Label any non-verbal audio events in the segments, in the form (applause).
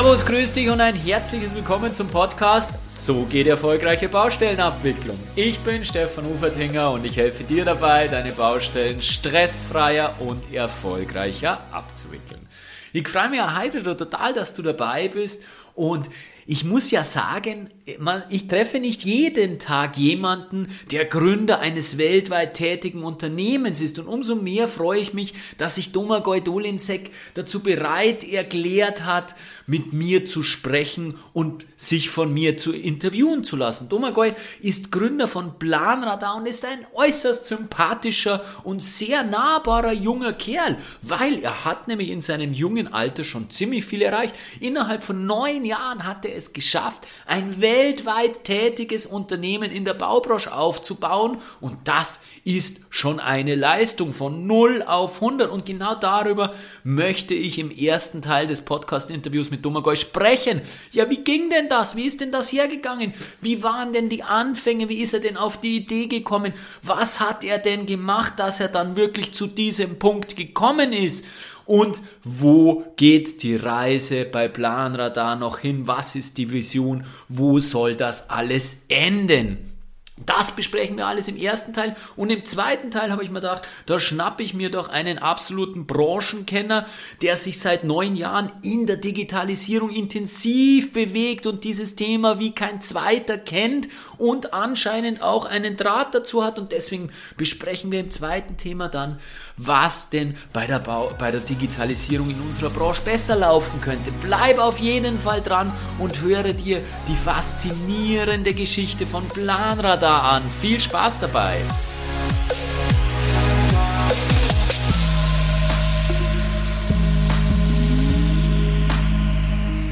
Servus, grüß dich und ein herzliches Willkommen zum Podcast So geht erfolgreiche Baustellenabwicklung. Ich bin Stefan Ufertinger und ich helfe dir dabei, deine Baustellen stressfreier und erfolgreicher abzuwickeln. Ich freue mich heute total, dass du dabei bist und ich muss ja sagen, ich treffe nicht jeden Tag jemanden, der Gründer eines weltweit tätigen Unternehmens ist. Und umso mehr freue ich mich, dass sich Domagoj Dolinsek dazu bereit erklärt hat, mit mir zu sprechen und sich von mir zu interviewen zu lassen. Domagoj ist Gründer von Planradar und ist ein äußerst sympathischer und sehr nahbarer junger Kerl, weil er hat nämlich in seinem jungen Alter schon ziemlich viel erreicht. Innerhalb von neun Jahren hat er es geschafft, ein weltweit tätiges Unternehmen in der Baubranche aufzubauen und das ist schon eine Leistung von 0 auf 100 und genau darüber möchte ich im ersten Teil des Podcast-Interviews mit Domagoj sprechen. Ja, wie ging denn das? Wie ist denn das hergegangen? Wie waren denn die Anfänge? Wie ist er denn auf die Idee gekommen? Was hat er denn gemacht, dass er dann wirklich zu diesem Punkt gekommen ist? Und wo geht die Reise bei Planradar noch hin? Was ist die Vision? Wo soll das alles enden? Das besprechen wir alles im ersten Teil. Und im zweiten Teil habe ich mir gedacht, da schnappe ich mir doch einen absoluten Branchenkenner, der sich seit neun Jahren in der Digitalisierung intensiv bewegt und dieses Thema wie kein zweiter kennt und anscheinend auch einen Draht dazu hat. Und deswegen besprechen wir im zweiten Thema dann, was denn bei der, Bau bei der Digitalisierung in unserer Branche besser laufen könnte. Bleib auf jeden Fall dran und höre dir die faszinierende Geschichte von Planradar an. Viel Spaß dabei!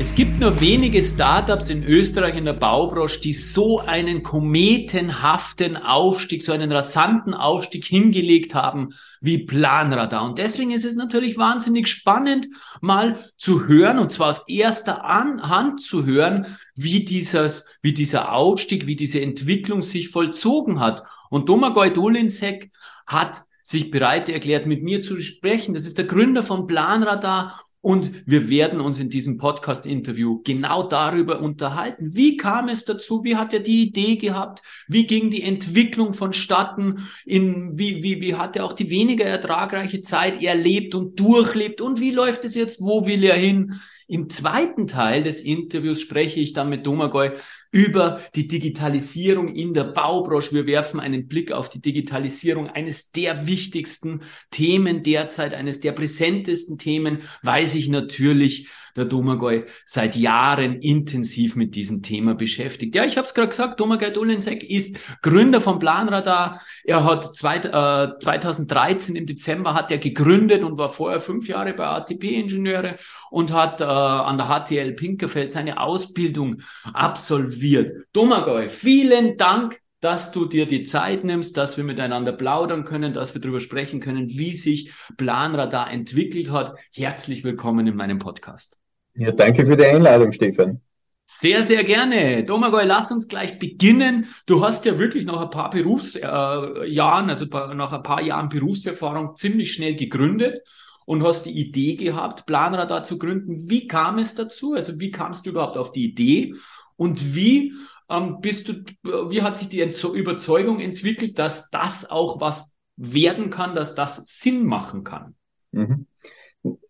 Es gibt nur wenige Startups in Österreich in der Baubranche, die so einen kometenhaften Aufstieg, so einen rasanten Aufstieg hingelegt haben wie Planradar. Und deswegen ist es natürlich wahnsinnig spannend, mal zu hören, und zwar aus erster Hand zu hören, wie dieses, wie dieser Aufstieg, wie diese Entwicklung sich vollzogen hat. Und Domagoj Dolinsek hat sich bereit erklärt, mit mir zu sprechen. Das ist der Gründer von Planradar und wir werden uns in diesem Podcast-Interview genau darüber unterhalten. Wie kam es dazu? Wie hat er die Idee gehabt? Wie ging die Entwicklung vonstatten? In, wie, wie, wie hat er auch die weniger ertragreiche Zeit erlebt und durchlebt? Und wie läuft es jetzt? Wo will er hin? Im zweiten Teil des Interviews spreche ich dann mit Domagoj über die Digitalisierung in der Baubranche. Wir werfen einen Blick auf die Digitalisierung, eines der wichtigsten Themen derzeit, eines der präsentesten Themen, weil sich natürlich der Domagoj seit Jahren intensiv mit diesem Thema beschäftigt. Ja, ich habe es gerade gesagt, Domagoj Dolensek ist Gründer von Planradar. Er hat zwei, äh, 2013 im Dezember hat er gegründet und war vorher fünf Jahre bei ATP-Ingenieure und hat äh, an der HTL Pinkerfeld seine Ausbildung absolviert. Domagoj, vielen Dank dass du dir die Zeit nimmst, dass wir miteinander plaudern können, dass wir darüber sprechen können, wie sich Planradar entwickelt hat. Herzlich willkommen in meinem Podcast. Ja, danke für die Einladung, Stefan. Sehr, sehr gerne. Domagoj, lass uns gleich beginnen. Du hast ja wirklich nach ein paar Berufsjahren, äh, also nach ein paar Jahren Berufserfahrung ziemlich schnell gegründet und hast die Idee gehabt, Planradar zu gründen. Wie kam es dazu? Also wie kamst du überhaupt auf die Idee? Und wie ähm, bist du, wie hat sich die Überzeugung entwickelt, dass das auch was werden kann, dass das Sinn machen kann? Mhm.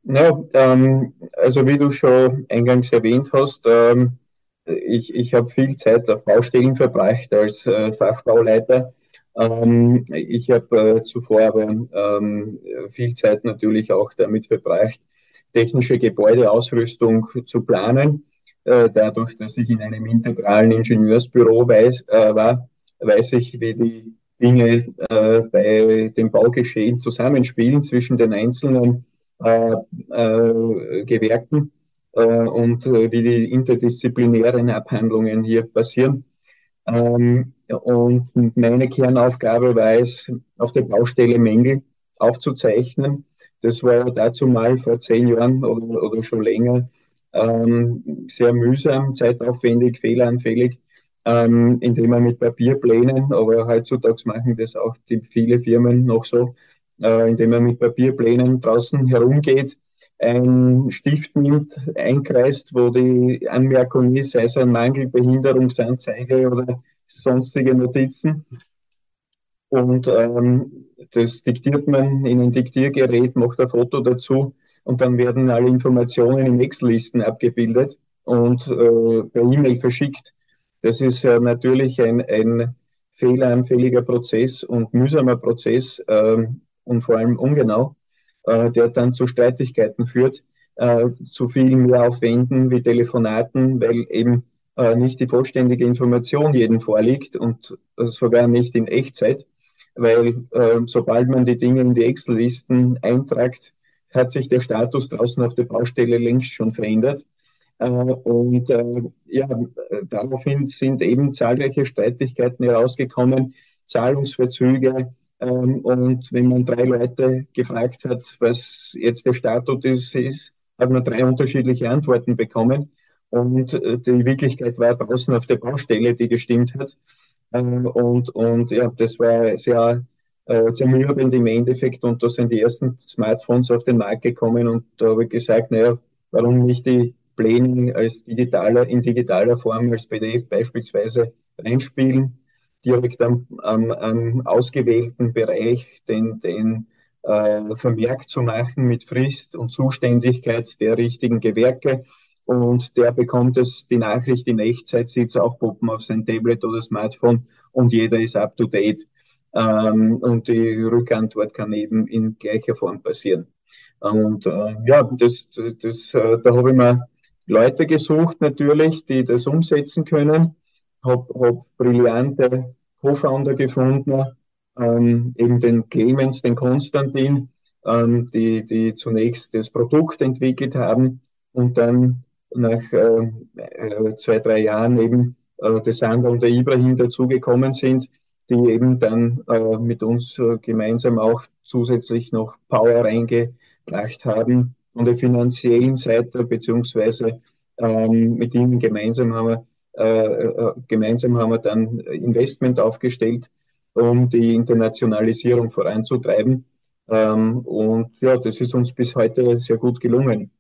Ja, ähm, also wie du schon eingangs erwähnt hast, ähm, ich, ich habe viel Zeit auf Baustellen verbracht als äh, Fachbauleiter. Ähm, ich habe äh, zuvor aber ähm, viel Zeit natürlich auch damit verbracht, technische Gebäudeausrüstung zu planen. Äh, dadurch, dass ich in einem integralen Ingenieursbüro weiß, äh, war, weiß ich, wie die Dinge äh, bei dem Baugeschehen zusammenspielen zwischen den einzelnen äh, äh, Gewerken und wie die interdisziplinären Abhandlungen hier passieren. Ähm, und meine Kernaufgabe war es, auf der Baustelle Mängel aufzuzeichnen. Das war dazu mal vor zehn Jahren oder, oder schon länger ähm, sehr mühsam, zeitaufwendig, fehleranfällig, ähm, indem man mit Papierplänen, aber heutzutage machen das auch die, viele Firmen noch so, äh, indem man mit Papierplänen draußen herumgeht, ein Stift nimmt, einkreist, wo die Anmerkung ist, sei es ein Mangel, Behinderungsanzeige oder sonstige Notizen. Und ähm, das diktiert man in ein Diktiergerät, macht ein Foto dazu und dann werden alle Informationen in Excel-Listen abgebildet und äh, per E-Mail verschickt. Das ist äh, natürlich ein, ein fehleranfälliger Prozess und mühsamer Prozess äh, und vor allem ungenau, äh, der dann zu Streitigkeiten führt, äh, zu viel mehr Aufwänden wie Telefonaten, weil eben äh, nicht die vollständige Information jedem vorliegt und sogar nicht in Echtzeit, weil äh, sobald man die Dinge in die Excel-Listen eintragt, hat sich der Status draußen auf der Baustelle längst schon verändert. Äh, und äh, ja, daraufhin sind eben zahlreiche Streitigkeiten herausgekommen, Zahlungsverzüge. Ähm, und wenn man drei Leute gefragt hat, was jetzt der Status ist, hat man drei unterschiedliche Antworten bekommen. Und äh, die Wirklichkeit war draußen auf der Baustelle, die gestimmt hat. Und, und ja, das war sehr äh, zermürbend im Endeffekt. Und da sind die ersten Smartphones auf den Markt gekommen. Und da habe ich gesagt, naja, warum nicht die Pläne als digitaler, in digitaler Form als PDF beispielsweise einspielen, direkt am, am, am ausgewählten Bereich den, den äh, Vermerk zu machen mit Frist und Zuständigkeit der richtigen Gewerke. Und der bekommt es, die Nachricht in Echtzeit, sieht es aufpoppen auf sein Tablet oder Smartphone und jeder ist up to date. Ähm, und die Rückantwort kann eben in gleicher Form passieren. Und äh, ja, das, das, äh, da habe ich mir Leute gesucht natürlich, die das umsetzen können. Habe hab brillante Co-Founder gefunden, ähm, eben den Clemens, den Konstantin, ähm, die, die zunächst das Produkt entwickelt haben und dann nach äh, äh zwei, drei Jahren eben äh, der Sandra und der Ibrahim dazugekommen sind, die eben dann äh, mit uns äh, gemeinsam auch zusätzlich noch Power reingebracht haben von der finanziellen Seite, beziehungsweise ähm, mit ihnen gemeinsam haben wir, äh, äh, gemeinsam haben wir dann Investment aufgestellt, um die Internationalisierung voranzutreiben. Ähm, und ja, das ist uns bis heute sehr gut gelungen.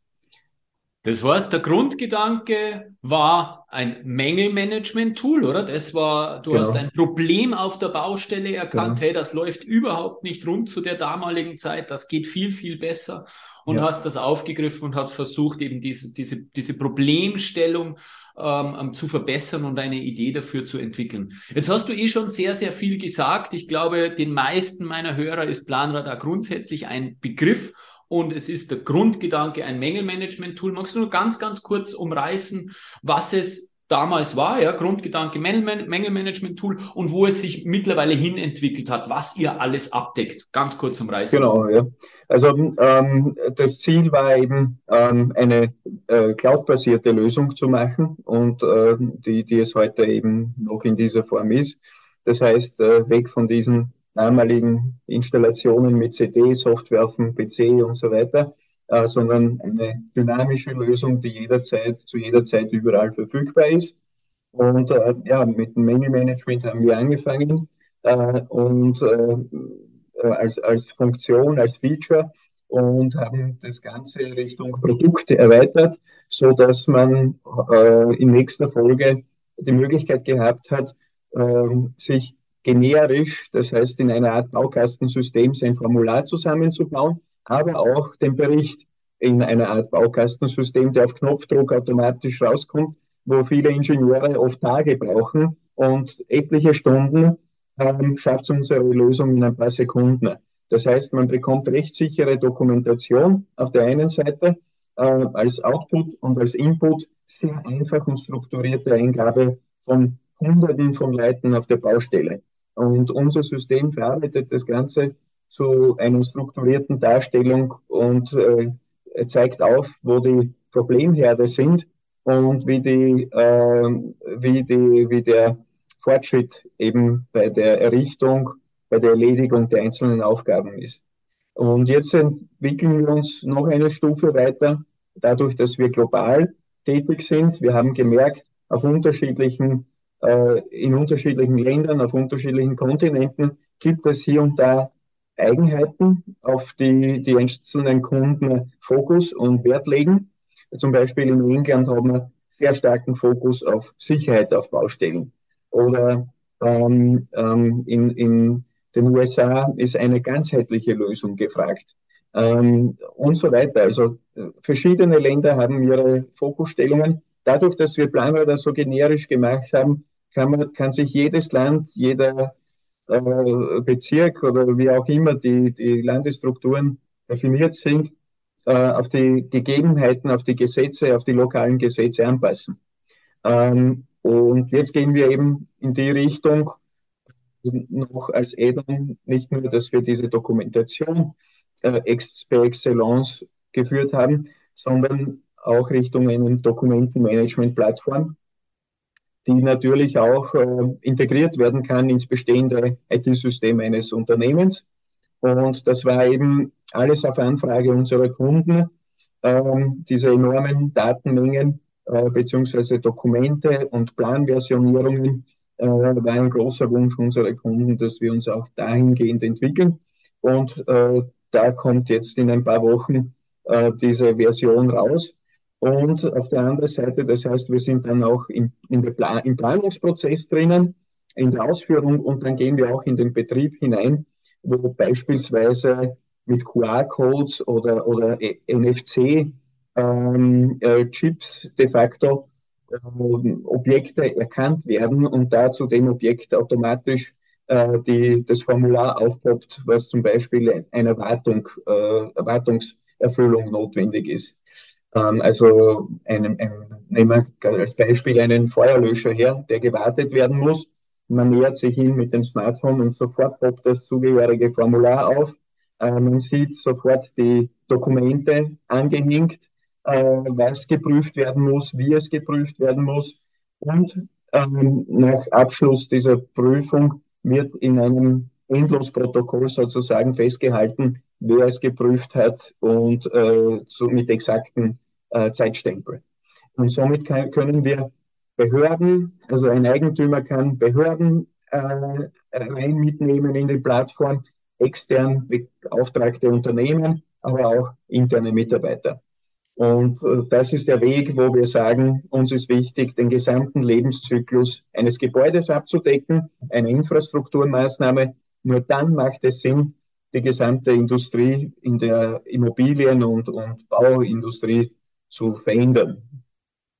Das heißt, der Grundgedanke war ein Mängelmanagement-Tool, oder? Das war, du genau. hast ein Problem auf der Baustelle erkannt, genau. hey, das läuft überhaupt nicht rund zu der damaligen Zeit, das geht viel, viel besser und ja. hast das aufgegriffen und hast versucht, eben diese, diese, diese Problemstellung ähm, ähm, zu verbessern und eine Idee dafür zu entwickeln. Jetzt hast du eh schon sehr, sehr viel gesagt. Ich glaube, den meisten meiner Hörer ist Planradar grundsätzlich ein Begriff und es ist der Grundgedanke ein Mängelmanagement-Tool. Magst du nur ganz, ganz kurz umreißen, was es damals war, ja, Grundgedanke Mängelmanagement-Tool und wo es sich mittlerweile hin entwickelt hat, was ihr alles abdeckt. Ganz kurz umreißen. Genau, ja. Also ähm, das Ziel war eben, ähm, eine äh, cloud-basierte Lösung zu machen und äh, die, die es heute eben noch in dieser Form ist. Das heißt, äh, weg von diesen damaligen Installationen mit CD, Software auf dem PC und so weiter, äh, sondern eine dynamische Lösung, die jederzeit, zu jeder Zeit überall verfügbar ist. Und äh, ja, mit dem Menge-Management haben wir angefangen äh, und äh, als, als Funktion, als Feature und haben das Ganze Richtung Produkte erweitert, so dass man äh, in nächster Folge die Möglichkeit gehabt hat, äh, sich generisch, das heißt in einer Art Baukastensystem sein Formular zusammenzubauen, aber auch den Bericht in einer Art Baukastensystem, der auf Knopfdruck automatisch rauskommt, wo viele Ingenieure oft Tage brauchen und etliche Stunden ähm, schafft unsere Lösung in ein paar Sekunden. Das heißt, man bekommt rechtssichere Dokumentation auf der einen Seite äh, als Output und als Input sehr einfach und strukturierte Eingabe von Hunderten von Leuten auf der Baustelle. Und unser System verarbeitet das Ganze zu einer strukturierten Darstellung und äh, zeigt auf, wo die Problemherde sind und wie, die, äh, wie, die, wie der Fortschritt eben bei der Errichtung, bei der Erledigung der einzelnen Aufgaben ist. Und jetzt entwickeln wir uns noch eine Stufe weiter, dadurch, dass wir global tätig sind. Wir haben gemerkt, auf unterschiedlichen, in unterschiedlichen Ländern, auf unterschiedlichen Kontinenten gibt es hier und da Eigenheiten, auf die die einzelnen Kunden Fokus und Wert legen. Zum Beispiel in England haben wir sehr starken Fokus auf Sicherheit auf Baustellen. Oder ähm, ähm, in, in den USA ist eine ganzheitliche Lösung gefragt. Ähm, und so weiter. Also äh, verschiedene Länder haben ihre Fokusstellungen. Dadurch, dass wir Planräder so generisch gemacht haben, kann, man, kann sich jedes Land, jeder äh, Bezirk oder wie auch immer die, die Landesstrukturen definiert sind, äh, auf die Gegebenheiten, auf die Gesetze, auf die lokalen Gesetze anpassen. Ähm, und jetzt gehen wir eben in die Richtung, noch als Add-on, nicht nur, dass wir diese Dokumentation äh, ex, per Excellence geführt haben, sondern auch Richtung eine Dokumentenmanagement-Plattform, die natürlich auch äh, integriert werden kann ins bestehende IT-System eines Unternehmens. Und das war eben alles auf Anfrage unserer Kunden, ähm, diese enormen Datenmengen äh, beziehungsweise Dokumente und Planversionierungen äh, war ein großer Wunsch unserer Kunden, dass wir uns auch dahingehend entwickeln. Und äh, da kommt jetzt in ein paar Wochen äh, diese Version raus. Und auf der anderen Seite, das heißt, wir sind dann auch im, in der Plan im Planungsprozess drinnen, in der Ausführung und dann gehen wir auch in den Betrieb hinein, wo beispielsweise mit QR-Codes oder, oder NFC-Chips ähm, äh, de facto äh, Objekte erkannt werden und da zu dem Objekt automatisch äh, die, das Formular aufpoppt, was zum Beispiel einer Wartung, äh, Wartungserfüllung notwendig ist. Ähm, also ein, ein, nehmen wir als Beispiel einen Feuerlöscher her, der gewartet werden muss. Man nähert sich hin mit dem Smartphone und sofort poppt das zugehörige Formular auf. Äh, man sieht sofort die Dokumente angehängt, äh, was geprüft werden muss, wie es geprüft werden muss. Und ähm, nach Abschluss dieser Prüfung wird in einem Endlosprotokoll sozusagen festgehalten, wer es geprüft hat und äh, so mit exakten äh, Zeitstempel. Und somit kann, können wir Behörden, also ein Eigentümer kann Behörden äh, rein mitnehmen in die Plattform, extern beauftragte Unternehmen, aber auch interne Mitarbeiter. Und äh, das ist der Weg, wo wir sagen, uns ist wichtig, den gesamten Lebenszyklus eines Gebäudes abzudecken, eine Infrastrukturmaßnahme. Nur dann macht es Sinn, die gesamte Industrie in der Immobilien- und, und Bauindustrie zu verändern.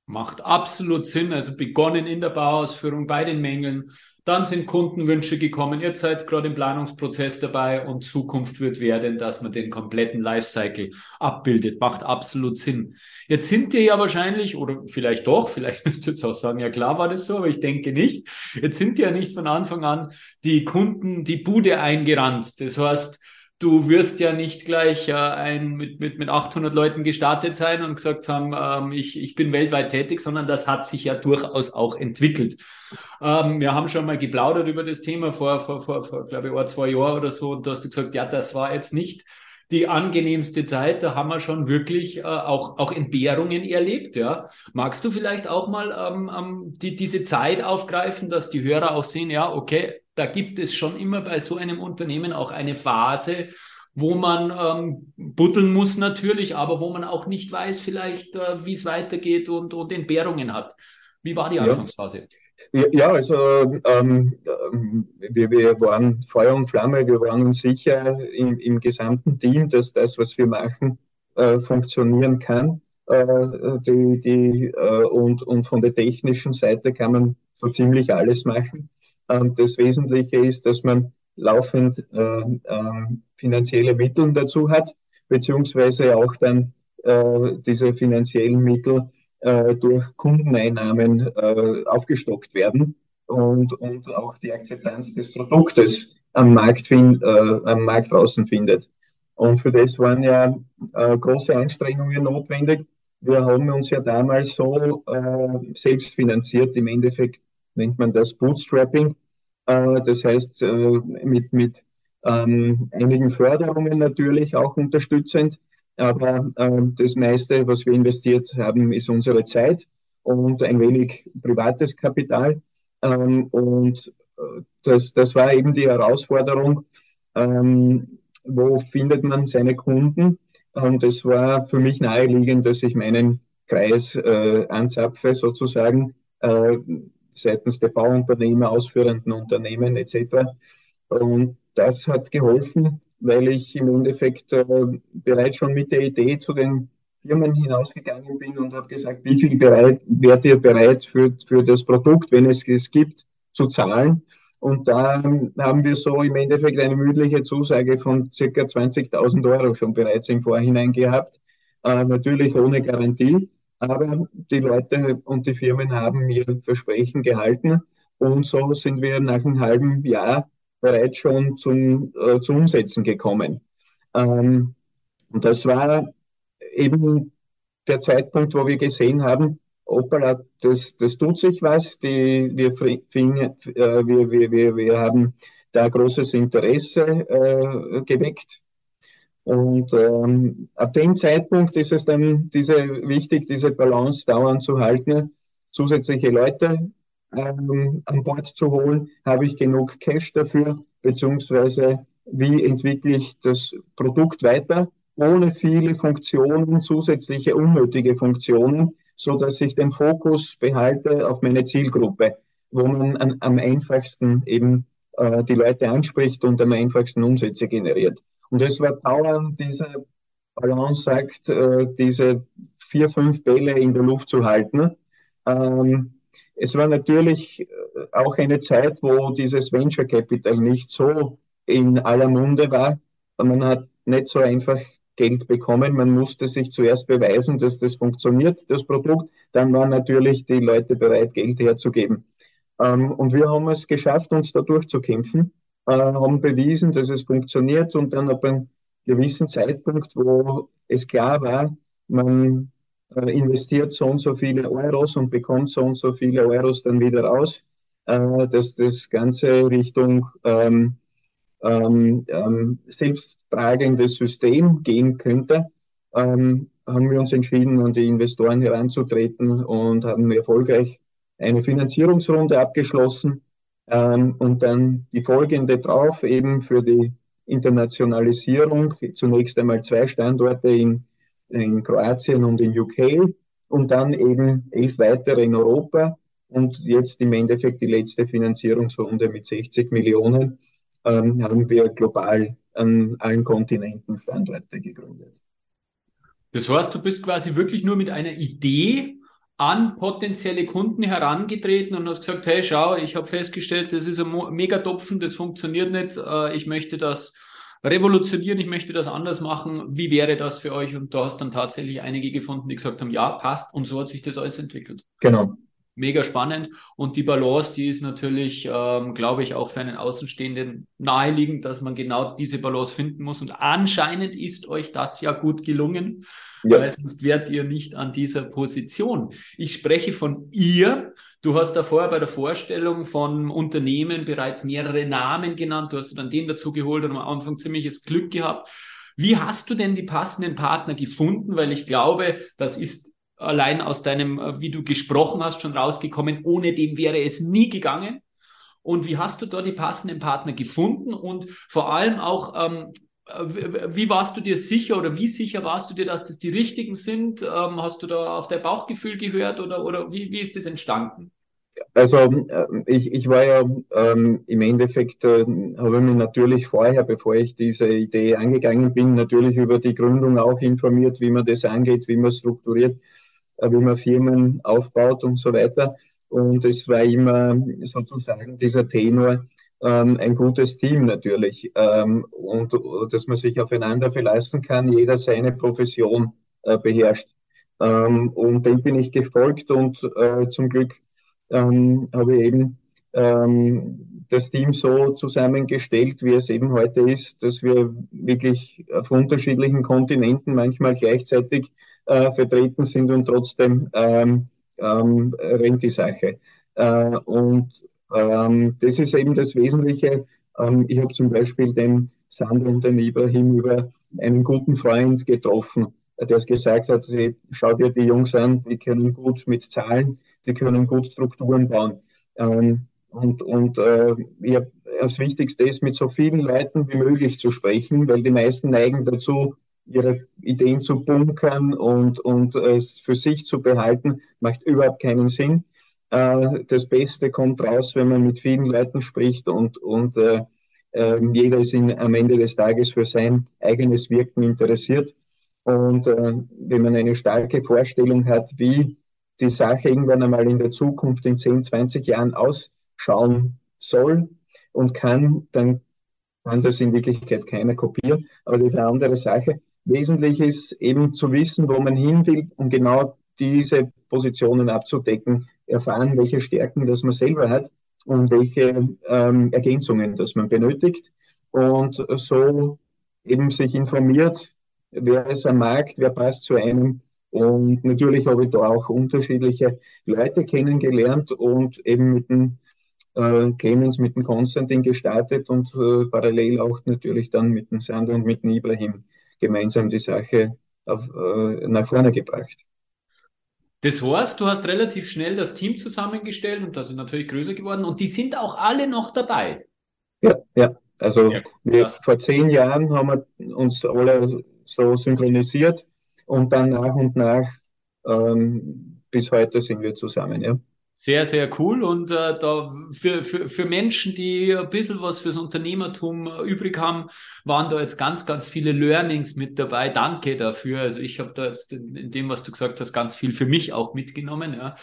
Macht absolut Sinn. Also begonnen in der Bauausführung bei den Mängeln. Dann sind Kundenwünsche gekommen. Ihr seid gerade im Planungsprozess dabei und Zukunft wird werden, dass man den kompletten Lifecycle abbildet. Macht absolut Sinn. Jetzt sind ihr ja wahrscheinlich, oder vielleicht doch, vielleicht (laughs) müsst ihr jetzt auch sagen, ja klar war das so, aber ich denke nicht. Jetzt sind ja nicht von Anfang an die Kunden die Bude eingerannt. Das heißt, du wirst ja nicht gleich äh, ein, mit, mit, mit 800 Leuten gestartet sein und gesagt haben, ähm, ich, ich bin weltweit tätig, sondern das hat sich ja durchaus auch entwickelt. Ähm, wir haben schon mal geplaudert über das Thema vor, vor, vor, vor glaube ich, zwei Jahren oder so und da hast du gesagt, ja, das war jetzt nicht die angenehmste Zeit. Da haben wir schon wirklich äh, auch, auch Entbehrungen erlebt. Ja. Magst du vielleicht auch mal ähm, ähm, die, diese Zeit aufgreifen, dass die Hörer auch sehen, ja, okay, da gibt es schon immer bei so einem Unternehmen auch eine Phase, wo man ähm, buddeln muss natürlich, aber wo man auch nicht weiß vielleicht, äh, wie es weitergeht und, und Entbehrungen hat. Wie war die Anfangsphase? Ja, ja also ähm, ähm, wir, wir waren Feuer und Flamme, wir waren uns sicher im, im gesamten Team, dass das, was wir machen, äh, funktionieren kann. Äh, die, die, äh, und, und von der technischen Seite kann man so ziemlich alles machen. Und das Wesentliche ist, dass man laufend äh, äh, finanzielle Mittel dazu hat, beziehungsweise auch dann äh, diese finanziellen Mittel äh, durch Kundeneinnahmen äh, aufgestockt werden und, und auch die Akzeptanz des Produktes am Markt, find, äh, am Markt draußen findet. Und für das waren ja große Anstrengungen notwendig. Wir haben uns ja damals so selbst finanziert, im Endeffekt nennt man das Bootstrapping. Äh, das heißt, äh, mit, mit ähm, einigen Förderungen natürlich auch unterstützend. Aber äh, das meiste, was wir investiert haben, ist unsere Zeit und ein wenig privates Kapital. Ähm, und das, das war eben die Herausforderung, ähm, wo findet man seine Kunden? Und es war für mich naheliegend, dass ich meinen Kreis äh, anzapfe, sozusagen, äh, seitens der Bauunternehmer, ausführenden Unternehmen etc. Und das hat geholfen, weil ich im Endeffekt äh, bereits schon mit der Idee zu den Firmen hinausgegangen bin und habe gesagt, wie viel bereit, wärt ihr bereit für, für das Produkt, wenn es es gibt, zu zahlen? Und da haben wir so im Endeffekt eine mündliche Zusage von circa 20.000 Euro schon bereits im Vorhinein gehabt. Äh, natürlich ohne Garantie, aber die Leute und die Firmen haben ihr Versprechen gehalten. Und so sind wir nach einem halben Jahr bereits schon zum, äh, zu Umsetzen gekommen. Ähm, und das war eben der Zeitpunkt, wo wir gesehen haben, Opera, das, das tut sich was, die, wir, fing, äh, wir, wir, wir, wir haben da großes Interesse äh, geweckt. Und ähm, ab dem Zeitpunkt ist es dann diese, wichtig, diese Balance dauernd zu halten, zusätzliche Leute ähm, an Bord zu holen. Habe ich genug Cash dafür? Beziehungsweise wie entwickle ich das Produkt weiter, ohne viele Funktionen, zusätzliche unnötige Funktionen, so dass ich den Fokus behalte auf meine Zielgruppe, wo man an, am einfachsten eben äh, die Leute anspricht und am einfachsten Umsätze generiert. Und es war dauernd diese Balance sagt, äh, diese vier, fünf Bälle in der Luft zu halten. Ähm, es war natürlich äh, auch eine Zeit, wo dieses Venture Capital nicht so in aller Munde war. Man hat nicht so einfach Geld bekommen. Man musste sich zuerst beweisen, dass das funktioniert, das Produkt. Dann waren natürlich die Leute bereit, Geld herzugeben. Ähm, und wir haben es geschafft, uns da durchzukämpfen, äh, haben bewiesen, dass es funktioniert und dann ab einem gewissen Zeitpunkt, wo es klar war, man äh, investiert so und so viele Euros und bekommt so und so viele Euros dann wieder raus, äh, dass das Ganze Richtung ähm, ähm, ähm, selbsttragendes System gehen könnte, ähm, haben wir uns entschieden, an die Investoren heranzutreten und haben erfolgreich eine Finanzierungsrunde abgeschlossen ähm, und dann die folgende drauf, eben für die Internationalisierung, zunächst einmal zwei Standorte in, in Kroatien und in UK und dann eben elf weitere in Europa und jetzt im Endeffekt die letzte Finanzierungsrunde mit 60 Millionen ähm, haben wir global an allen Kontinenten Standorte gegründet. Das heißt, du bist quasi wirklich nur mit einer Idee an potenzielle Kunden herangetreten und hast gesagt, hey, schau, ich habe festgestellt, das ist ein Megatopfen, das funktioniert nicht, äh, ich möchte das revolutionieren, ich möchte das anders machen, wie wäre das für euch? Und du hast dann tatsächlich einige gefunden, die gesagt haben, ja, passt und so hat sich das alles entwickelt. Genau mega spannend. Und die Balance, die ist natürlich, ähm, glaube ich, auch für einen Außenstehenden naheliegend, dass man genau diese Balance finden muss. Und anscheinend ist euch das ja gut gelungen, ja. weil sonst wärt ihr nicht an dieser Position. Ich spreche von ihr. Du hast da vorher bei der Vorstellung von Unternehmen bereits mehrere Namen genannt. Du hast dann den dazu geholt und am Anfang ziemliches Glück gehabt. Wie hast du denn die passenden Partner gefunden? Weil ich glaube, das ist allein aus deinem, äh, wie du gesprochen hast, schon rausgekommen. Ohne dem wäre es nie gegangen. Und wie hast du da die passenden Partner gefunden? Und vor allem auch, ähm, äh, wie warst du dir sicher oder wie sicher warst du dir, dass das die richtigen sind? Ähm, hast du da auf dein Bauchgefühl gehört oder, oder wie, wie ist das entstanden? Also äh, ich, ich war ja ähm, im Endeffekt, äh, habe ich mich natürlich vorher, bevor ich diese Idee angegangen bin, natürlich über die Gründung auch informiert, wie man das angeht, wie man strukturiert. Äh, wie man Firmen aufbaut und so weiter. Und es war immer sozusagen dieser Tenor, ähm, ein gutes Team natürlich ähm, und dass man sich aufeinander verlassen kann, jeder seine Profession äh, beherrscht. Ähm, und dem bin ich gefolgt und äh, zum Glück ähm, habe ich eben ähm, das Team so zusammengestellt, wie es eben heute ist, dass wir wirklich auf unterschiedlichen Kontinenten manchmal gleichzeitig äh, vertreten sind und trotzdem ähm, ähm, rennt die Sache. Äh, und ähm, das ist eben das Wesentliche. Ähm, ich habe zum Beispiel den Sandro und den Ibrahim über einen guten Freund getroffen, der es gesagt hat, schau dir die Jungs an, die können gut mit Zahlen, die können gut Strukturen bauen. Ähm, und, und äh, habe das Wichtigste ist, mit so vielen Leuten wie möglich zu sprechen, weil die meisten neigen dazu, ihre Ideen zu bunkern und, und es für sich zu behalten, macht überhaupt keinen Sinn. Äh, das Beste kommt raus, wenn man mit vielen Leuten spricht und, und äh, äh, jeder ist in, am Ende des Tages für sein eigenes Wirken interessiert. Und äh, wenn man eine starke Vorstellung hat, wie die Sache irgendwann einmal in der Zukunft in 10, 20 Jahren ausschauen soll und kann, dann kann das in Wirklichkeit keiner kopieren. Aber das ist eine andere Sache. Wesentlich ist eben zu wissen, wo man hin will, um genau diese Positionen abzudecken, erfahren, welche Stärken das man selber hat und welche ähm, Ergänzungen das man benötigt und so eben sich informiert, wer ist am Markt, wer passt zu einem. Und natürlich habe ich da auch unterschiedliche Leute kennengelernt und eben mit dem äh, Clemens, mit dem Konstantin gestartet und äh, parallel auch natürlich dann mit dem Sander und mit dem Ibrahim gemeinsam die Sache auf, äh, nach vorne gebracht. Das heißt, du hast relativ schnell das Team zusammengestellt und das ist natürlich größer geworden und die sind auch alle noch dabei. Ja, ja. Also ja, wir, vor zehn Jahren haben wir uns alle so synchronisiert und dann nach und nach ähm, bis heute sind wir zusammen, ja. Sehr, sehr cool. Und äh, da für, für, für Menschen, die ein bisschen was fürs Unternehmertum übrig haben, waren da jetzt ganz, ganz viele Learnings mit dabei. Danke dafür. Also ich habe da jetzt in, in, dem, was du gesagt hast, ganz viel für mich auch mitgenommen. Ja.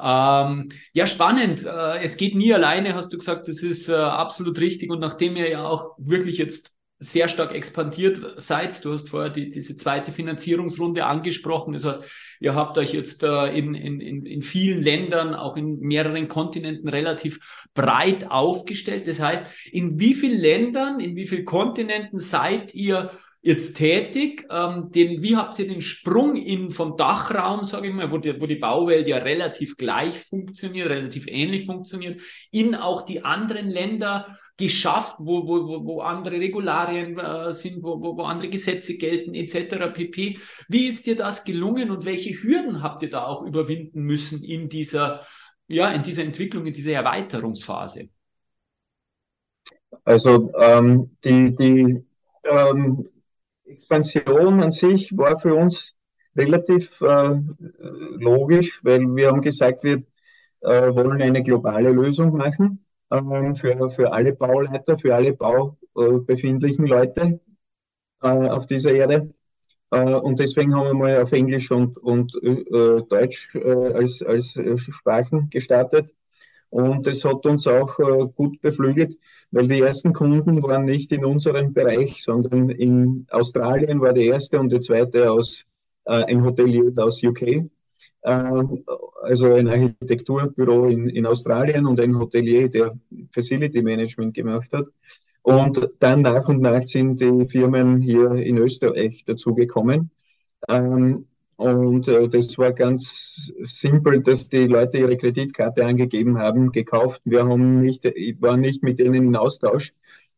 Ähm, ja, spannend. Äh, es geht nie alleine, hast du gesagt. Das ist äh, absolut richtig. Und nachdem ihr ja auch wirklich jetzt sehr stark expandiert seid. Du hast vorher die, diese zweite Finanzierungsrunde angesprochen. Das heißt, ihr habt euch jetzt äh, in, in, in vielen Ländern, auch in mehreren Kontinenten relativ breit aufgestellt. Das heißt, in wie vielen Ländern, in wie vielen Kontinenten seid ihr jetzt tätig? Ähm, den, wie habt ihr den Sprung in vom Dachraum, sage ich mal, wo die, wo die Bauwelt ja relativ gleich funktioniert, relativ ähnlich funktioniert, in auch die anderen Länder geschafft, wo, wo, wo andere Regularien äh, sind, wo, wo, wo andere Gesetze gelten, etc. pp. Wie ist dir das gelungen und welche Hürden habt ihr da auch überwinden müssen in dieser, ja, in dieser Entwicklung, in dieser Erweiterungsphase? Also ähm, die, die ähm, Expansion an sich war für uns relativ äh, logisch, weil wir haben gesagt, wir äh, wollen eine globale Lösung machen ähm, für, für alle Bauleiter, für alle baubefindlichen Leute äh, auf dieser Erde. Äh, und deswegen haben wir mal auf Englisch und, und äh, Deutsch äh, als, als Sprachen gestartet. Und das hat uns auch äh, gut beflügelt, weil die ersten Kunden waren nicht in unserem Bereich, sondern in Australien war der erste und der zweite aus äh, ein Hotelier aus UK. Ähm, also ein Architekturbüro in, in Australien und ein Hotelier, der Facility Management gemacht hat. Und dann nach und nach sind die Firmen hier in Österreich dazugekommen. Ähm, und äh, das war ganz simpel, dass die Leute ihre Kreditkarte angegeben haben, gekauft. Wir haben nicht, ich war nicht mit denen in Austausch.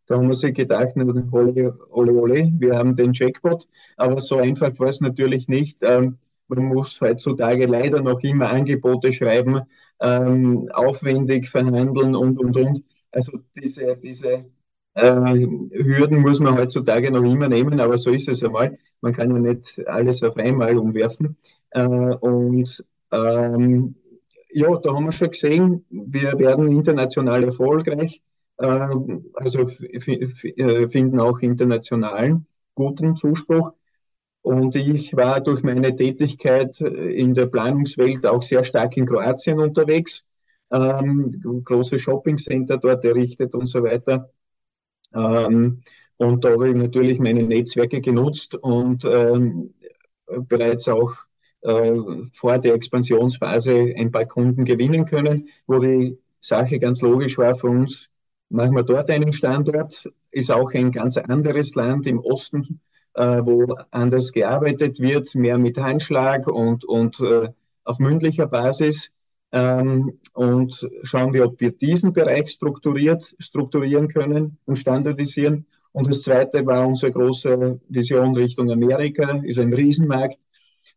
Da haben wir sich gedacht, ole, ole, ole, wir haben den Jackpot. Aber so einfach war es natürlich nicht. Ähm, man muss heutzutage leider noch immer Angebote schreiben, ähm, aufwendig verhandeln und, und, und. Also diese, diese Hürden muss man heutzutage noch immer nehmen, aber so ist es einmal. Man kann ja nicht alles auf einmal umwerfen. Äh, und ähm, ja, da haben wir schon gesehen, wir werden international erfolgreich, äh, also äh, finden auch internationalen guten Zuspruch. Und ich war durch meine Tätigkeit in der Planungswelt auch sehr stark in Kroatien unterwegs, ähm, große Shoppingcenter dort errichtet und so weiter. Ähm, und da habe ich natürlich meine Netzwerke genutzt und ähm, bereits auch äh, vor der Expansionsphase ein paar Kunden gewinnen können, wo die Sache ganz logisch war für uns. Machen wir dort einen Standort, ist auch ein ganz anderes Land im Osten äh, wo anders gearbeitet wird, mehr mit Handschlag und, und äh, auf mündlicher Basis. Ähm, und schauen wir, ob wir diesen Bereich strukturiert, strukturieren können und standardisieren. Und das zweite war unsere große Vision Richtung Amerika, ist ein Riesenmarkt.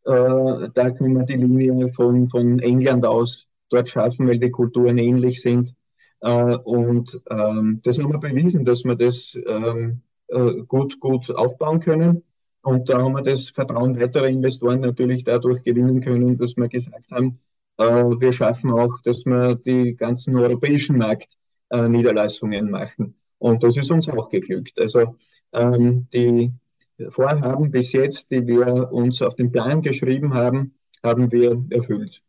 Äh, da können wir die Linie von, von England aus dort schaffen, weil die Kulturen ähnlich sind. Äh, und ähm, das haben wir bewiesen, dass wir das ähm, äh, gut, gut aufbauen können. Und da haben wir das Vertrauen weiterer Investoren natürlich dadurch gewinnen können, dass wir gesagt haben, wir schaffen auch, dass wir die ganzen europäischen Marktniederlassungen machen. Und das ist uns auch geglückt. Also ähm, die Vorhaben bis jetzt, die wir uns auf den Plan geschrieben haben, haben wir erfüllt.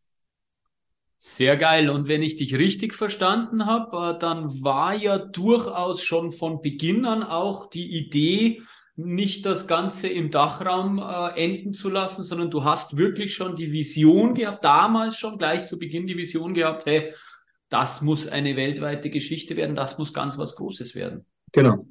Sehr geil. Und wenn ich dich richtig verstanden habe, äh, dann war ja durchaus schon von Beginn an auch die Idee, nicht das Ganze im Dachraum äh, enden zu lassen, sondern du hast wirklich schon die Vision gehabt, damals schon gleich zu Beginn die Vision gehabt, hey, das muss eine weltweite Geschichte werden, das muss ganz was Großes werden. Genau.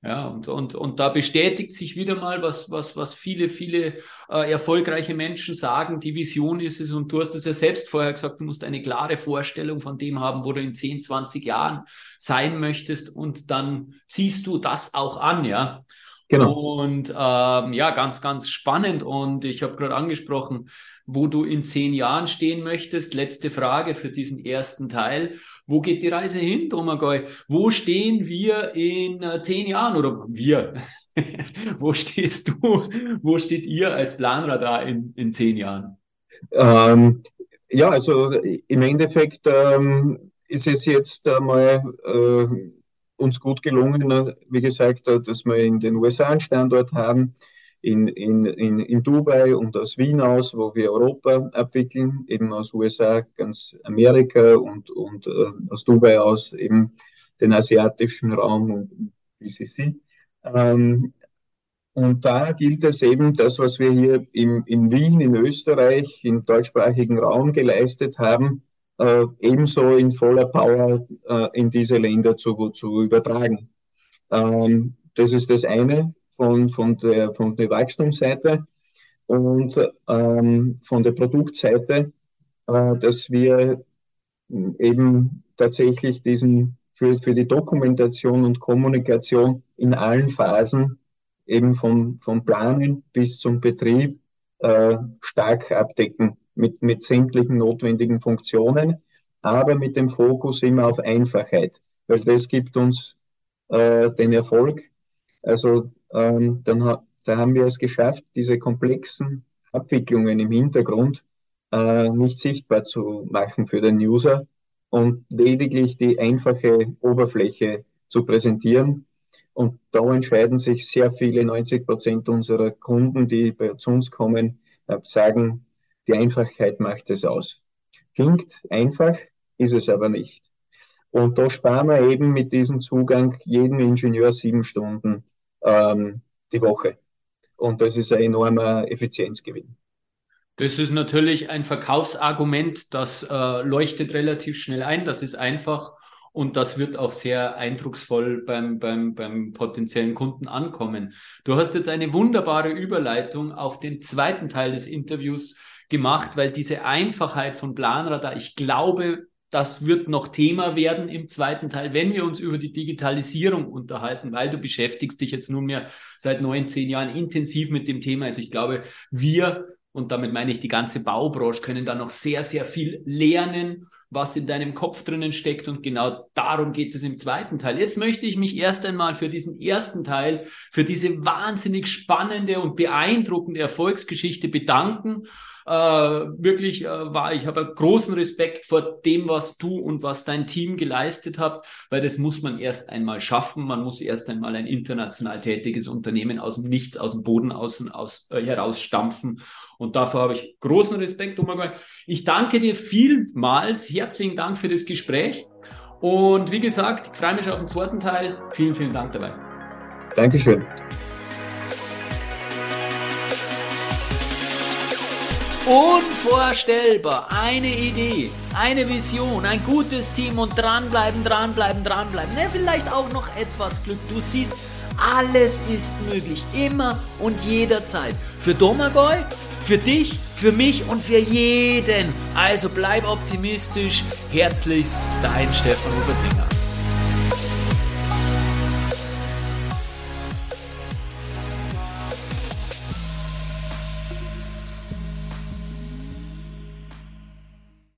Ja, und, und, und da bestätigt sich wieder mal, was, was, was viele, viele äh, erfolgreiche Menschen sagen, die Vision ist es, und du hast es ja selbst vorher gesagt, du musst eine klare Vorstellung von dem haben, wo du in 10, 20 Jahren sein möchtest, und dann ziehst du das auch an, ja. Genau. Und ähm, ja, ganz, ganz spannend. Und ich habe gerade angesprochen, wo du in zehn Jahren stehen möchtest. Letzte Frage für diesen ersten Teil. Wo geht die Reise hin, Domagoj? Wo stehen wir in äh, zehn Jahren oder wir? (laughs) wo stehst du? Wo steht ihr als Planradar in, in zehn Jahren? Ähm, ja, also im Endeffekt ähm, ist es jetzt einmal äh, uns gut gelungen, wie gesagt, dass wir in den USA einen Standort haben, in, in, in, in Dubai und aus Wien aus, wo wir Europa abwickeln, eben aus USA ganz Amerika und, und äh, aus Dubai aus eben den asiatischen Raum und BCC. Ähm, und da gilt es eben, das, was wir hier im, in Wien, in Österreich, im deutschsprachigen Raum geleistet haben, äh, ebenso in voller Power äh, in diese Länder zu, zu übertragen. Ähm, das ist das eine von, von, der, von der Wachstumsseite und ähm, von der Produktseite, äh, dass wir eben tatsächlich diesen für, für die Dokumentation und Kommunikation in allen Phasen eben vom, vom Planen bis zum Betrieb äh, stark abdecken mit, mit sämtlichen notwendigen Funktionen, aber mit dem Fokus immer auf Einfachheit, weil das gibt uns äh, den Erfolg. Also ähm, dann da haben wir es geschafft, diese komplexen Abwicklungen im Hintergrund äh, nicht sichtbar zu machen für den User und lediglich die einfache Oberfläche zu präsentieren. Und da entscheiden sich sehr viele, 90 Prozent unserer Kunden, die bei uns kommen, äh, sagen, die Einfachheit macht es aus. Klingt einfach, ist es aber nicht. Und da sparen wir eben mit diesem Zugang jedem Ingenieur sieben Stunden ähm, die Woche. Und das ist ein enormer Effizienzgewinn. Das ist natürlich ein Verkaufsargument, das äh, leuchtet relativ schnell ein, das ist einfach und das wird auch sehr eindrucksvoll beim, beim, beim potenziellen Kunden ankommen. Du hast jetzt eine wunderbare Überleitung auf den zweiten Teil des Interviews gemacht, weil diese Einfachheit von Planradar, ich glaube, das wird noch Thema werden im zweiten Teil, wenn wir uns über die Digitalisierung unterhalten, weil du beschäftigst dich jetzt nunmehr seit neun, zehn Jahren intensiv mit dem Thema. Also ich glaube, wir, und damit meine ich die ganze Baubranche, können da noch sehr, sehr viel lernen, was in deinem Kopf drinnen steckt. Und genau darum geht es im zweiten Teil. Jetzt möchte ich mich erst einmal für diesen ersten Teil, für diese wahnsinnig spannende und beeindruckende Erfolgsgeschichte bedanken äh, wirklich äh, war, ich habe großen Respekt vor dem, was du und was dein Team geleistet habt, weil das muss man erst einmal schaffen. Man muss erst einmal ein international tätiges Unternehmen aus dem Nichts, aus dem Boden außen aus, äh, herausstampfen. Und dafür habe ich großen Respekt. Ich danke dir vielmals. Herzlichen Dank für das Gespräch. Und wie gesagt, ich freue mich auf den zweiten Teil. Vielen, vielen Dank dabei. Dankeschön. Unvorstellbar. Eine Idee, eine Vision, ein gutes Team und dranbleiben, dranbleiben, dranbleiben. Ne, vielleicht auch noch etwas Glück. Du siehst, alles ist möglich. Immer und jederzeit. Für Domagoj, für dich, für mich und für jeden. Also bleib optimistisch. Herzlichst, dein Stefan Hubertinger.